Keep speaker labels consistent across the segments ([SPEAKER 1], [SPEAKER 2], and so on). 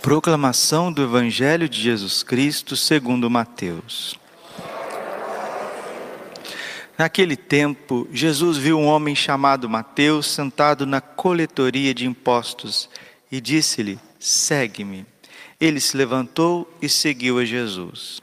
[SPEAKER 1] Proclamação do Evangelho de Jesus Cristo segundo Mateus. Naquele tempo, Jesus viu um homem chamado Mateus sentado na coletoria de impostos e disse-lhe: Segue-me. Ele se levantou e seguiu a Jesus.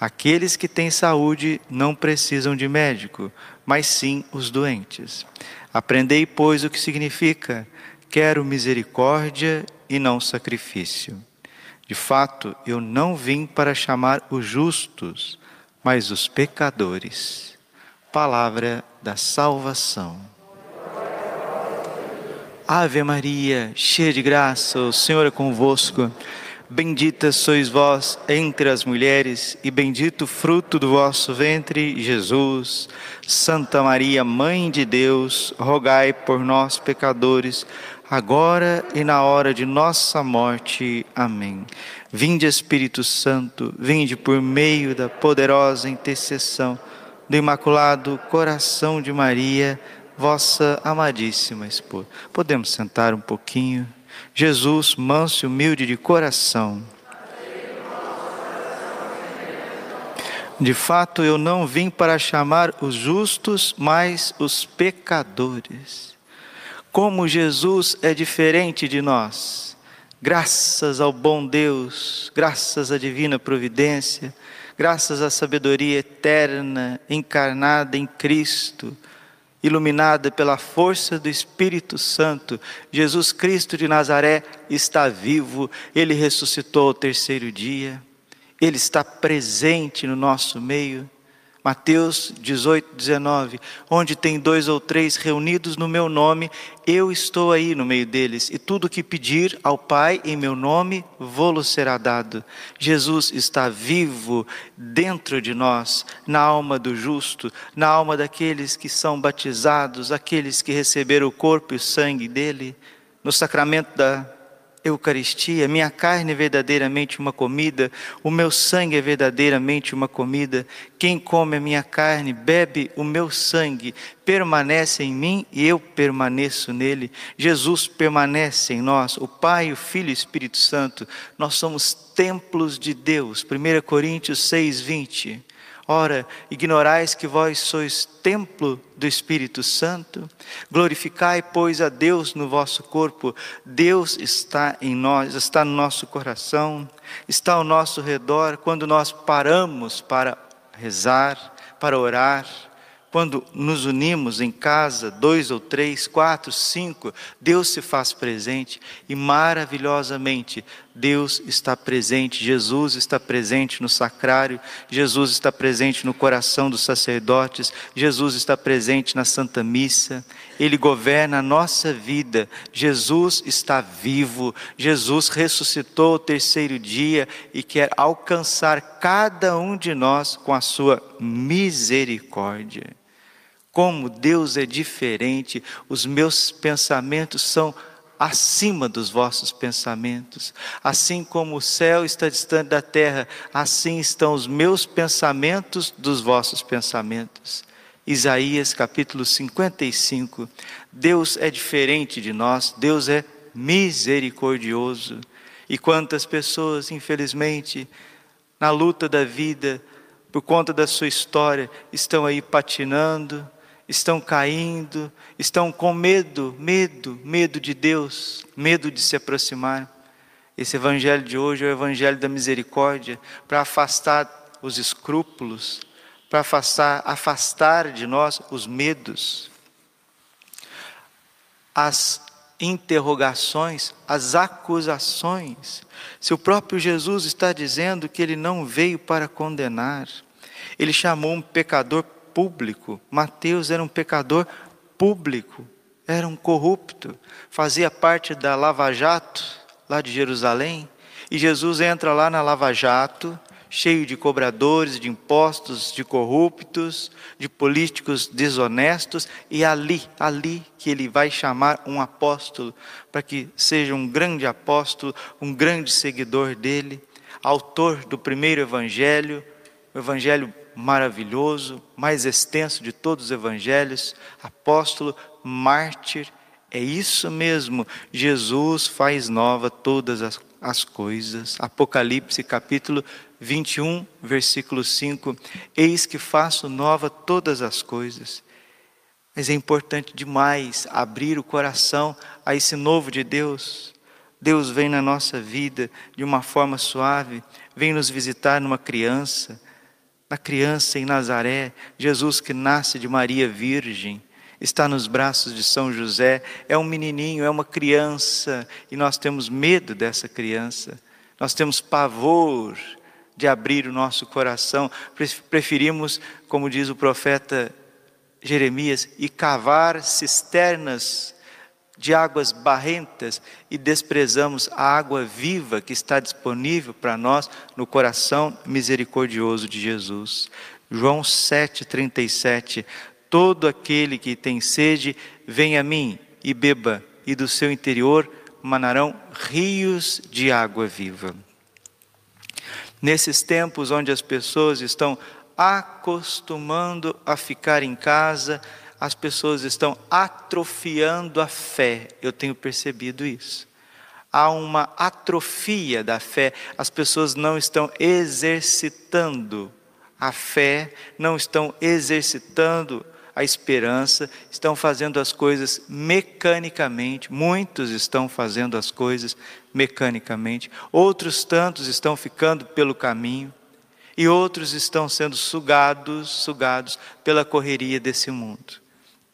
[SPEAKER 1] Aqueles que têm saúde não precisam de médico, mas sim os doentes. Aprendei, pois, o que significa: quero misericórdia e não sacrifício. De fato, eu não vim para chamar os justos, mas os pecadores. Palavra da salvação. Ave Maria, cheia de graça, o Senhor é convosco. Bendita sois vós entre as mulheres, e bendito o fruto do vosso ventre, Jesus. Santa Maria, Mãe de Deus, rogai por nós, pecadores, agora e na hora de nossa morte. Amém. Vinde, Espírito Santo, vinde por meio da poderosa intercessão do Imaculado Coração de Maria, vossa amadíssima esposa. Podemos sentar um pouquinho. Jesus, manso e humilde de coração. De fato, eu não vim para chamar os justos, mas os pecadores. Como Jesus é diferente de nós, graças ao bom Deus, graças à divina providência, graças à sabedoria eterna encarnada em Cristo iluminada pela força do Espírito Santo, Jesus Cristo de Nazaré está vivo, ele ressuscitou ao terceiro dia, ele está presente no nosso meio. Mateus 18, 19: Onde tem dois ou três reunidos no meu nome, eu estou aí no meio deles, e tudo que pedir ao Pai em meu nome, vou-lo será dado. Jesus está vivo dentro de nós, na alma do justo, na alma daqueles que são batizados, aqueles que receberam o corpo e o sangue dele, no sacramento da Eucaristia, minha carne é verdadeiramente uma comida, o meu sangue é verdadeiramente uma comida. Quem come a minha carne, bebe o meu sangue, permanece em mim e eu permaneço nele. Jesus permanece em nós, o Pai, o Filho e o Espírito Santo. Nós somos templos de Deus. 1 Coríntios 6, 20. Ora, ignorais que vós sois templo do Espírito Santo? Glorificai, pois, a Deus no vosso corpo. Deus está em nós, está no nosso coração, está ao nosso redor quando nós paramos para rezar, para orar quando nos unimos em casa, dois ou três, quatro, cinco, Deus se faz presente e maravilhosamente Deus está presente, Jesus está presente no sacrário, Jesus está presente no coração dos sacerdotes, Jesus está presente na Santa Missa, Ele governa a nossa vida, Jesus está vivo, Jesus ressuscitou o terceiro dia e quer alcançar cada um de nós com a sua misericórdia. Como Deus é diferente, os meus pensamentos são acima dos vossos pensamentos. Assim como o céu está distante da terra, assim estão os meus pensamentos dos vossos pensamentos. Isaías capítulo 55. Deus é diferente de nós, Deus é misericordioso. E quantas pessoas, infelizmente, na luta da vida, por conta da sua história, estão aí patinando, estão caindo, estão com medo, medo, medo de Deus, medo de se aproximar. Esse evangelho de hoje é o evangelho da misericórdia para afastar os escrúpulos, para afastar, afastar de nós os medos, as interrogações, as acusações. Se o próprio Jesus está dizendo que ele não veio para condenar, ele chamou um pecador público. Mateus era um pecador público, era um corrupto, fazia parte da Lava Jato, lá de Jerusalém. E Jesus entra lá na Lava Jato, cheio de cobradores de impostos, de corruptos, de políticos desonestos, e ali, ali que ele vai chamar um apóstolo, para que seja um grande apóstolo, um grande seguidor dele, autor do primeiro evangelho, o evangelho maravilhoso, mais extenso de todos os evangelhos, apóstolo, mártir. É isso mesmo, Jesus faz nova todas as, as coisas. Apocalipse capítulo 21, versículo 5: Eis que faço nova todas as coisas. Mas é importante demais abrir o coração a esse novo de Deus. Deus vem na nossa vida de uma forma suave, vem nos visitar numa criança, na criança em Nazaré, Jesus que nasce de Maria Virgem, está nos braços de São José, é um menininho, é uma criança, e nós temos medo dessa criança, nós temos pavor de abrir o nosso coração, preferimos, como diz o profeta Jeremias, e cavar cisternas de águas barrentas e desprezamos a água viva que está disponível para nós no coração misericordioso de Jesus. João 7,37: Todo aquele que tem sede, vem a mim e beba, e do seu interior manarão rios de água viva. Nesses tempos onde as pessoas estão acostumando a ficar em casa, as pessoas estão atrofiando a fé. Eu tenho percebido isso. Há uma atrofia da fé, as pessoas não estão exercitando a fé, não estão exercitando a esperança, estão fazendo as coisas mecanicamente, muitos estão fazendo as coisas mecanicamente, outros tantos estão ficando pelo caminho, e outros estão sendo sugados, sugados pela correria desse mundo.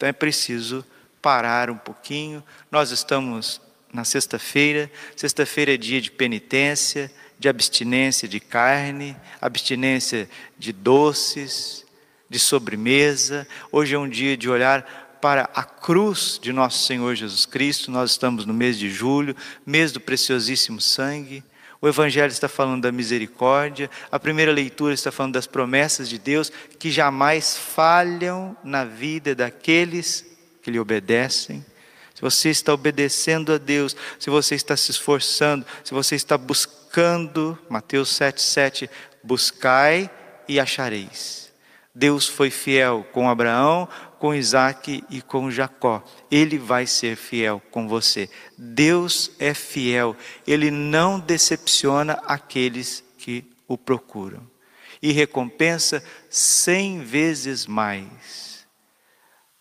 [SPEAKER 1] Então é preciso parar um pouquinho. Nós estamos na sexta-feira. Sexta-feira é dia de penitência, de abstinência de carne, abstinência de doces, de sobremesa. Hoje é um dia de olhar para a cruz de nosso Senhor Jesus Cristo. Nós estamos no mês de julho, mês do preciosíssimo sangue. O Evangelho está falando da misericórdia, a primeira leitura está falando das promessas de Deus que jamais falham na vida daqueles que lhe obedecem. Se você está obedecendo a Deus, se você está se esforçando, se você está buscando, Mateus 7,7, buscai e achareis. Deus foi fiel com Abraão, com Isaac e com Jacó. Ele vai ser fiel com você. Deus é fiel. Ele não decepciona aqueles que o procuram. E recompensa cem vezes mais.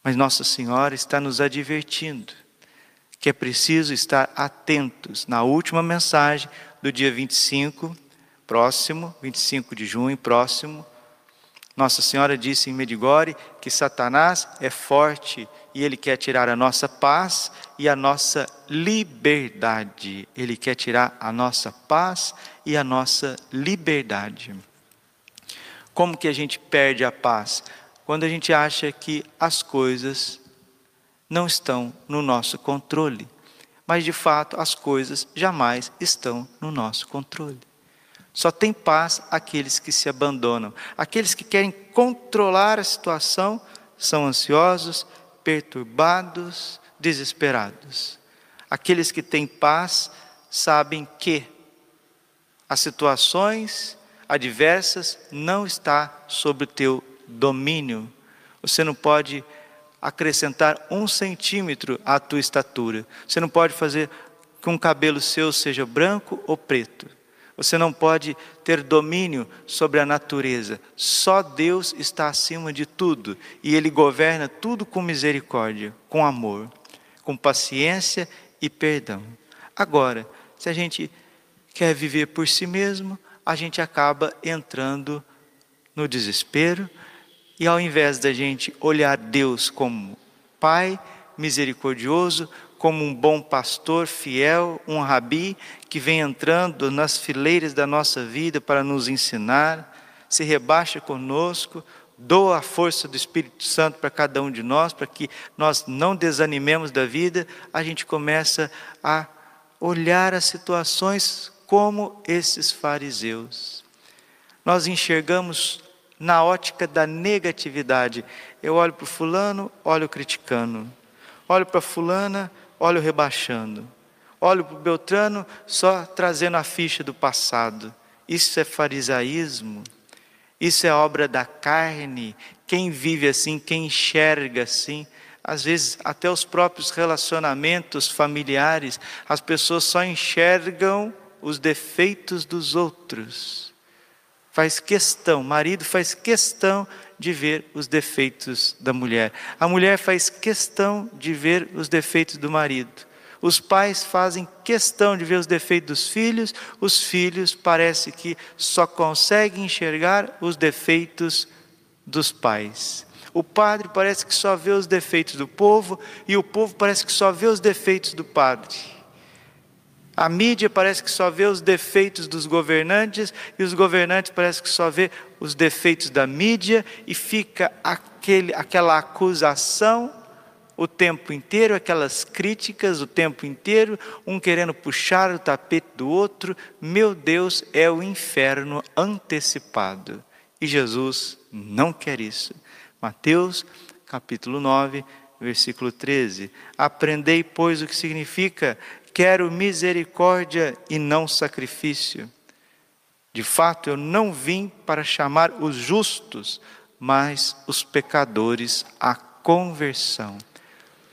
[SPEAKER 1] Mas Nossa Senhora está nos advertindo que é preciso estar atentos na última mensagem do dia 25, próximo, 25 de junho, próximo, nossa Senhora disse em Medigore que Satanás é forte e ele quer tirar a nossa paz e a nossa liberdade. Ele quer tirar a nossa paz e a nossa liberdade. Como que a gente perde a paz? Quando a gente acha que as coisas não estão no nosso controle. Mas de fato, as coisas jamais estão no nosso controle. Só tem paz aqueles que se abandonam. Aqueles que querem controlar a situação são ansiosos, perturbados, desesperados. Aqueles que têm paz sabem que as situações adversas não está sob o teu domínio. Você não pode acrescentar um centímetro à tua estatura. Você não pode fazer com o cabelo seu seja branco ou preto. Você não pode ter domínio sobre a natureza. Só Deus está acima de tudo e Ele governa tudo com misericórdia, com amor, com paciência e perdão. Agora, se a gente quer viver por si mesmo, a gente acaba entrando no desespero e ao invés da gente olhar Deus como Pai misericordioso, como um bom pastor fiel, um rabi que vem entrando nas fileiras da nossa vida para nos ensinar, se rebaixa conosco, doa a força do Espírito Santo para cada um de nós, para que nós não desanimemos da vida, a gente começa a olhar as situações como esses fariseus. nós enxergamos na ótica da negatividade. Eu olho para o fulano, olho criticando. Olho para fulana, olho rebaixando. Olho para o Beltrano, só trazendo a ficha do passado. Isso é farisaísmo. Isso é obra da carne. Quem vive assim, quem enxerga assim, às vezes até os próprios relacionamentos familiares, as pessoas só enxergam os defeitos dos outros. Faz questão, marido faz questão de ver os defeitos da mulher. A mulher faz questão de ver os defeitos do marido. Os pais fazem questão de ver os defeitos dos filhos, os filhos parece que só conseguem enxergar os defeitos dos pais. O padre parece que só vê os defeitos do povo e o povo parece que só vê os defeitos do padre. A mídia parece que só vê os defeitos dos governantes e os governantes parece que só vê os defeitos da mídia e fica aquele, aquela acusação o tempo inteiro, aquelas críticas o tempo inteiro, um querendo puxar o tapete do outro. Meu Deus, é o inferno antecipado. E Jesus não quer isso. Mateus, capítulo 9, versículo 13. Aprendei, pois, o que significa: quero misericórdia e não sacrifício. De fato, eu não vim para chamar os justos, mas os pecadores à conversão.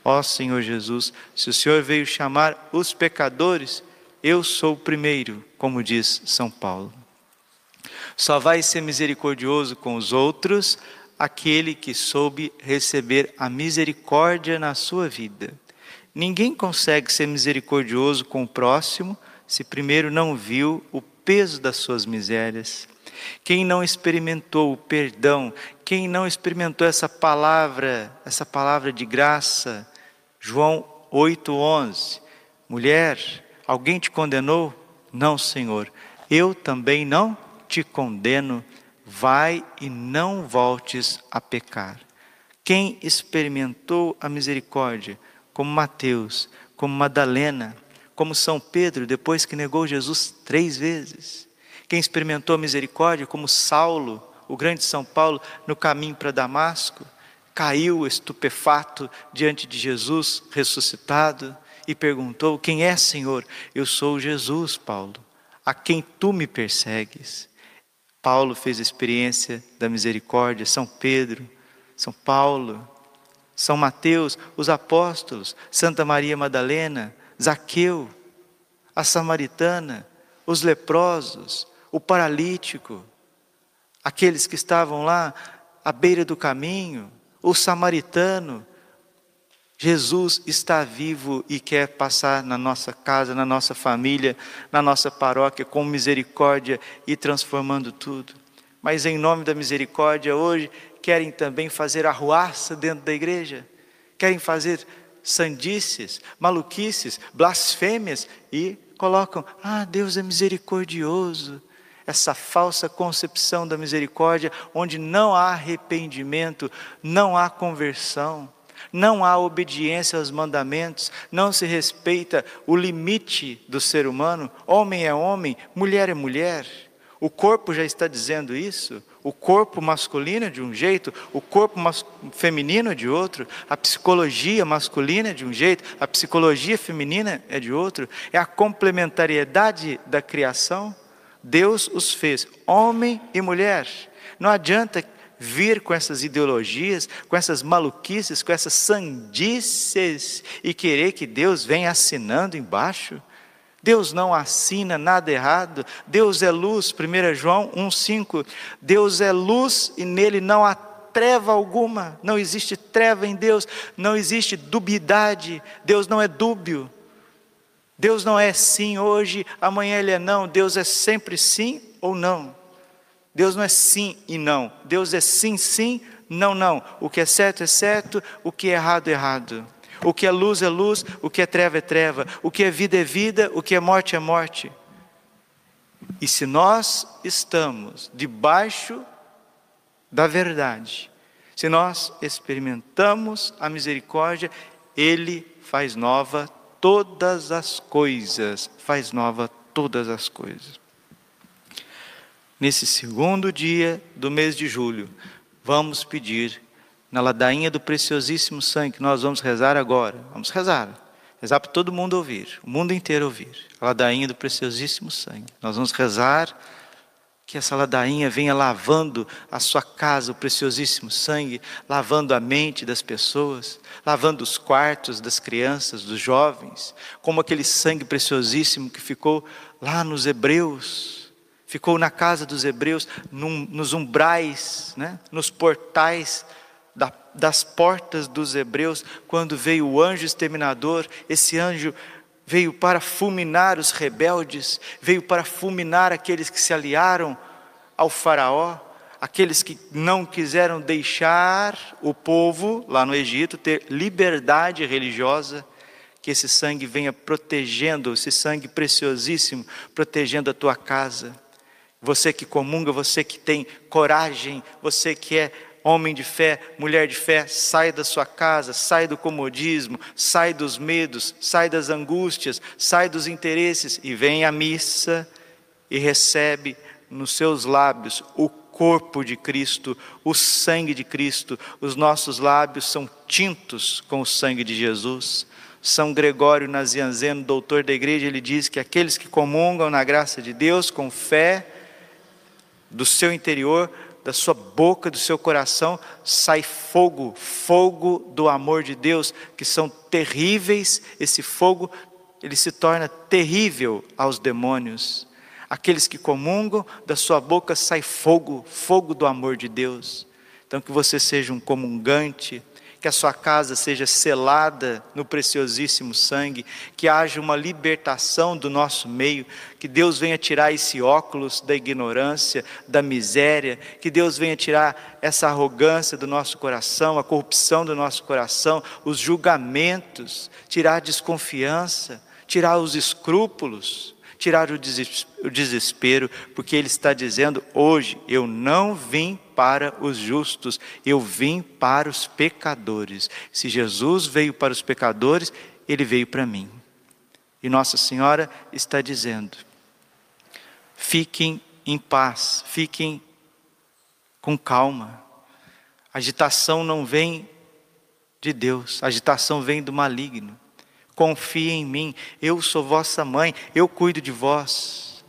[SPEAKER 1] Ó Senhor Jesus, se o Senhor veio chamar os pecadores, eu sou o primeiro, como diz São Paulo. Só vai ser misericordioso com os outros aquele que soube receber a misericórdia na sua vida. Ninguém consegue ser misericordioso com o próximo se primeiro não viu o peso das suas misérias. Quem não experimentou o perdão, quem não experimentou essa palavra, essa palavra de graça, João 8:11. Mulher, alguém te condenou? Não, Senhor. Eu também não te condeno vai e não voltes a pecar. Quem experimentou a misericórdia, como Mateus, como Madalena, como São Pedro, depois que negou Jesus três vezes. Quem experimentou misericórdia, como Saulo, o grande São Paulo, no caminho para Damasco, caiu estupefato diante de Jesus ressuscitado e perguntou: Quem é, Senhor? Eu sou Jesus, Paulo, a quem tu me persegues. Paulo fez a experiência da misericórdia, São Pedro, São Paulo, São Mateus, os apóstolos, Santa Maria Madalena, Zaqueu, a samaritana, os leprosos, o paralítico, aqueles que estavam lá à beira do caminho, o samaritano, Jesus está vivo e quer passar na nossa casa, na nossa família, na nossa paróquia com misericórdia e transformando tudo. Mas em nome da misericórdia, hoje querem também fazer arruaça dentro da igreja, querem fazer sandices, maluquices, blasfêmias e colocam: ah, Deus é misericordioso. Essa falsa concepção da misericórdia, onde não há arrependimento, não há conversão não há obediência aos mandamentos, não se respeita o limite do ser humano. Homem é homem, mulher é mulher. O corpo já está dizendo isso. O corpo masculino é de um jeito, o corpo feminino é de outro, a psicologia masculina é de um jeito, a psicologia feminina é de outro. É a complementariedade da criação. Deus os fez homem e mulher. Não adianta vir com essas ideologias, com essas maluquices, com essas sandices e querer que Deus venha assinando embaixo. Deus não assina nada errado. Deus é luz, 1 João 1,5. Deus é luz e nele não há treva alguma. Não existe treva em Deus, não existe dubidade. Deus não é dúbio. Deus não é sim hoje, amanhã ele é não. Deus é sempre sim ou não. Deus não é sim e não. Deus é sim, sim, não, não. O que é certo é certo, o que é errado é errado. O que é luz é luz, o que é treva é treva. O que é vida é vida, o que é morte é morte. E se nós estamos debaixo da verdade, se nós experimentamos a misericórdia, Ele faz nova todas as coisas, faz nova todas as coisas. nesse segundo dia do mês de julho, vamos pedir na ladainha do preciosíssimo sangue que nós vamos rezar agora. Vamos rezar. Rezar para todo mundo ouvir, o mundo inteiro ouvir. A ladainha do preciosíssimo sangue. Nós vamos rezar que essa ladainha venha lavando a sua casa, o preciosíssimo sangue, lavando a mente das pessoas, lavando os quartos das crianças, dos jovens, como aquele sangue preciosíssimo que ficou lá nos Hebreus ficou na casa dos hebreus, num, nos umbrais, né? nos portais da, das portas dos hebreus, quando veio o anjo exterminador, esse anjo veio para fulminar os rebeldes, veio para fulminar aqueles que se aliaram ao Faraó, aqueles que não quiseram deixar o povo lá no Egito ter liberdade religiosa, que esse sangue venha protegendo, esse sangue preciosíssimo, protegendo a tua casa. Você que comunga, você que tem coragem, você que é homem de fé, mulher de fé, sai da sua casa, sai do comodismo, sai dos medos, sai das angústias, sai dos interesses e vem à missa e recebe nos seus lábios o corpo de Cristo, o sangue de Cristo. Os nossos lábios são tintos com o sangue de Jesus. São Gregório Nazianzeno, doutor da igreja, ele diz que aqueles que comungam na graça de Deus com fé, do seu interior, da sua boca, do seu coração, sai fogo, fogo do amor de Deus, que são terríveis. Esse fogo, ele se torna terrível aos demônios. Aqueles que comungam, da sua boca sai fogo, fogo do amor de Deus. Então, que você seja um comungante, que a sua casa seja selada no preciosíssimo sangue, que haja uma libertação do nosso meio, que Deus venha tirar esse óculos da ignorância, da miséria, que Deus venha tirar essa arrogância do nosso coração, a corrupção do nosso coração, os julgamentos, tirar a desconfiança, tirar os escrúpulos tirar o desespero, porque Ele está dizendo: hoje eu não vim para os justos, eu vim para os pecadores. Se Jesus veio para os pecadores, Ele veio para mim. E Nossa Senhora está dizendo: fiquem em paz, fiquem com calma. Agitação não vem de Deus, agitação vem do maligno confie em mim, eu sou vossa mãe, eu cuido de vós.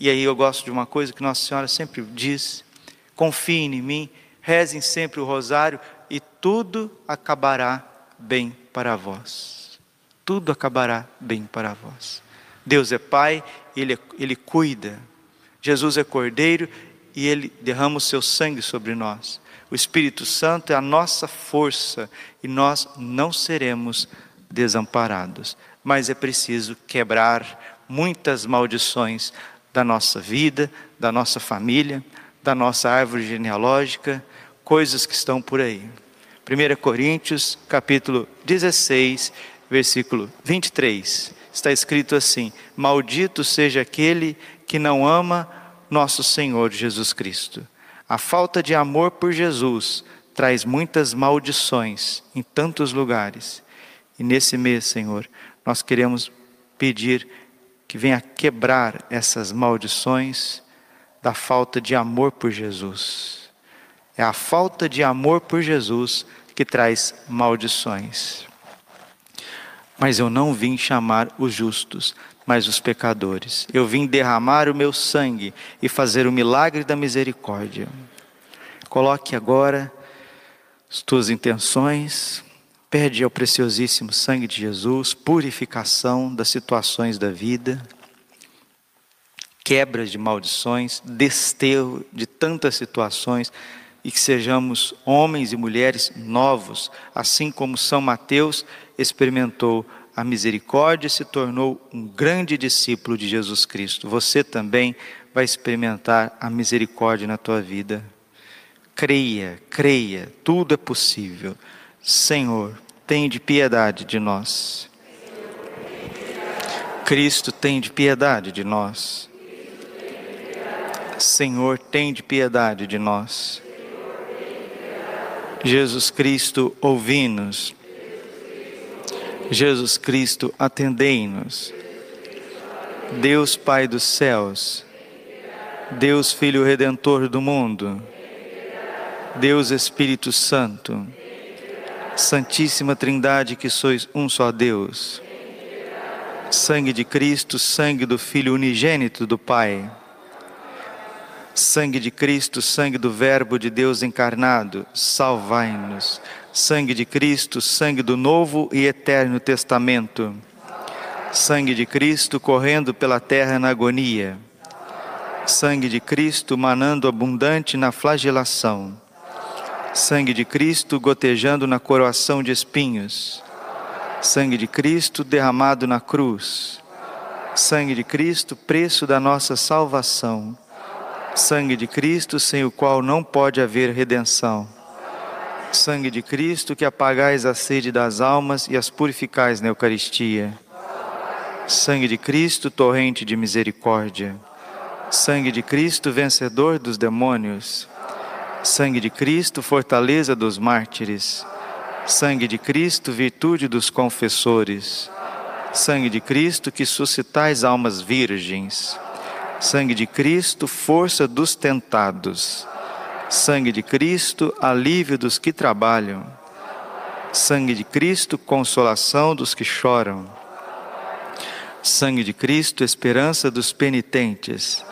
[SPEAKER 1] E aí eu gosto de uma coisa que Nossa Senhora sempre diz: confiem em mim, rezem sempre o rosário e tudo acabará bem para vós. Tudo acabará bem para vós. Deus é Pai, Ele, Ele cuida. Jesus é Cordeiro e Ele derrama o seu sangue sobre nós. O Espírito Santo é a nossa força e nós não seremos desamparados. Mas é preciso quebrar muitas maldições da nossa vida, da nossa família, da nossa árvore genealógica, coisas que estão por aí. 1 Coríntios, capítulo 16, versículo 23. Está escrito assim: Maldito seja aquele que não ama nosso Senhor Jesus Cristo. A falta de amor por Jesus traz muitas maldições em tantos lugares. E nesse mês, Senhor, nós queremos pedir que venha quebrar essas maldições da falta de amor por Jesus. É a falta de amor por Jesus que traz maldições. Mas eu não vim chamar os justos, mas os pecadores. Eu vim derramar o meu sangue e fazer o milagre da misericórdia. Coloque agora as tuas intenções, Pede ao preciosíssimo sangue de Jesus purificação das situações da vida, quebras de maldições, desterro de tantas situações e que sejamos homens e mulheres novos, assim como São Mateus experimentou a misericórdia e se tornou um grande discípulo de Jesus Cristo. Você também vai experimentar a misericórdia na tua vida. Creia, creia, tudo é possível. Senhor, tem de piedade de nós. Cristo tem de piedade de nós. Senhor, tem de piedade de nós. Jesus Cristo, ouvi-nos. Jesus Cristo, atendei-nos. Deus Pai dos céus, Deus Filho Redentor do mundo, Deus Espírito Santo, Santíssima Trindade que sois um só Deus, sangue de Cristo, sangue do Filho unigênito do Pai, sangue de Cristo, sangue do Verbo de Deus encarnado, salvai-nos, sangue de Cristo, sangue do Novo e Eterno Testamento, sangue de Cristo correndo pela terra na agonia, sangue de Cristo manando abundante na flagelação, sangue de Cristo gotejando na coroação de espinhos, sangue de Cristo derramado na cruz, sangue de Cristo, preço da nossa salvação, sangue de Cristo sem o qual não pode haver redenção. Sangue de Cristo que apagais a sede das almas e as purificais na Eucaristia. Sangue de Cristo, torrente de misericórdia. Sangue de Cristo, vencedor dos demônios. Sangue de Cristo, fortaleza dos mártires. Sangue de Cristo, virtude dos confessores. Sangue de Cristo, que suscitais almas virgens. Sangue de Cristo, força dos tentados. Sangue de Cristo, alívio dos que trabalham. Sangue de Cristo, consolação dos que choram. Sangue de Cristo, esperança dos penitentes.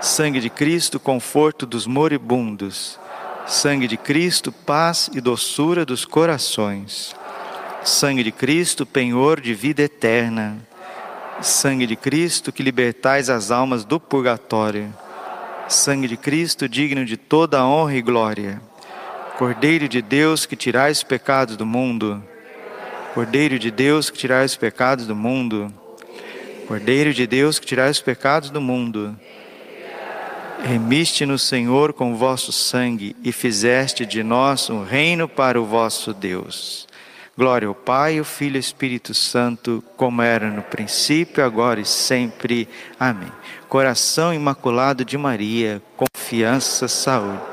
[SPEAKER 1] Sangue de Cristo, conforto dos moribundos. Sangue de Cristo, paz e doçura dos corações. Sangue de Cristo, penhor de vida eterna. Sangue de Cristo, que libertais as almas do purgatório. Sangue de Cristo, digno de toda honra e glória. Cordeiro de Deus, que tirais os pecados do mundo. Cordeiro de Deus, que tirais os pecados do mundo. Cordeiro de Deus, que tirais os pecados do mundo, remiste-nos, Senhor, com o vosso sangue e fizeste de nós um reino para o vosso Deus. Glória ao Pai, ao Filho e ao Espírito Santo, como era no princípio, agora e sempre. Amém. Coração imaculado de Maria, confiança, saúde.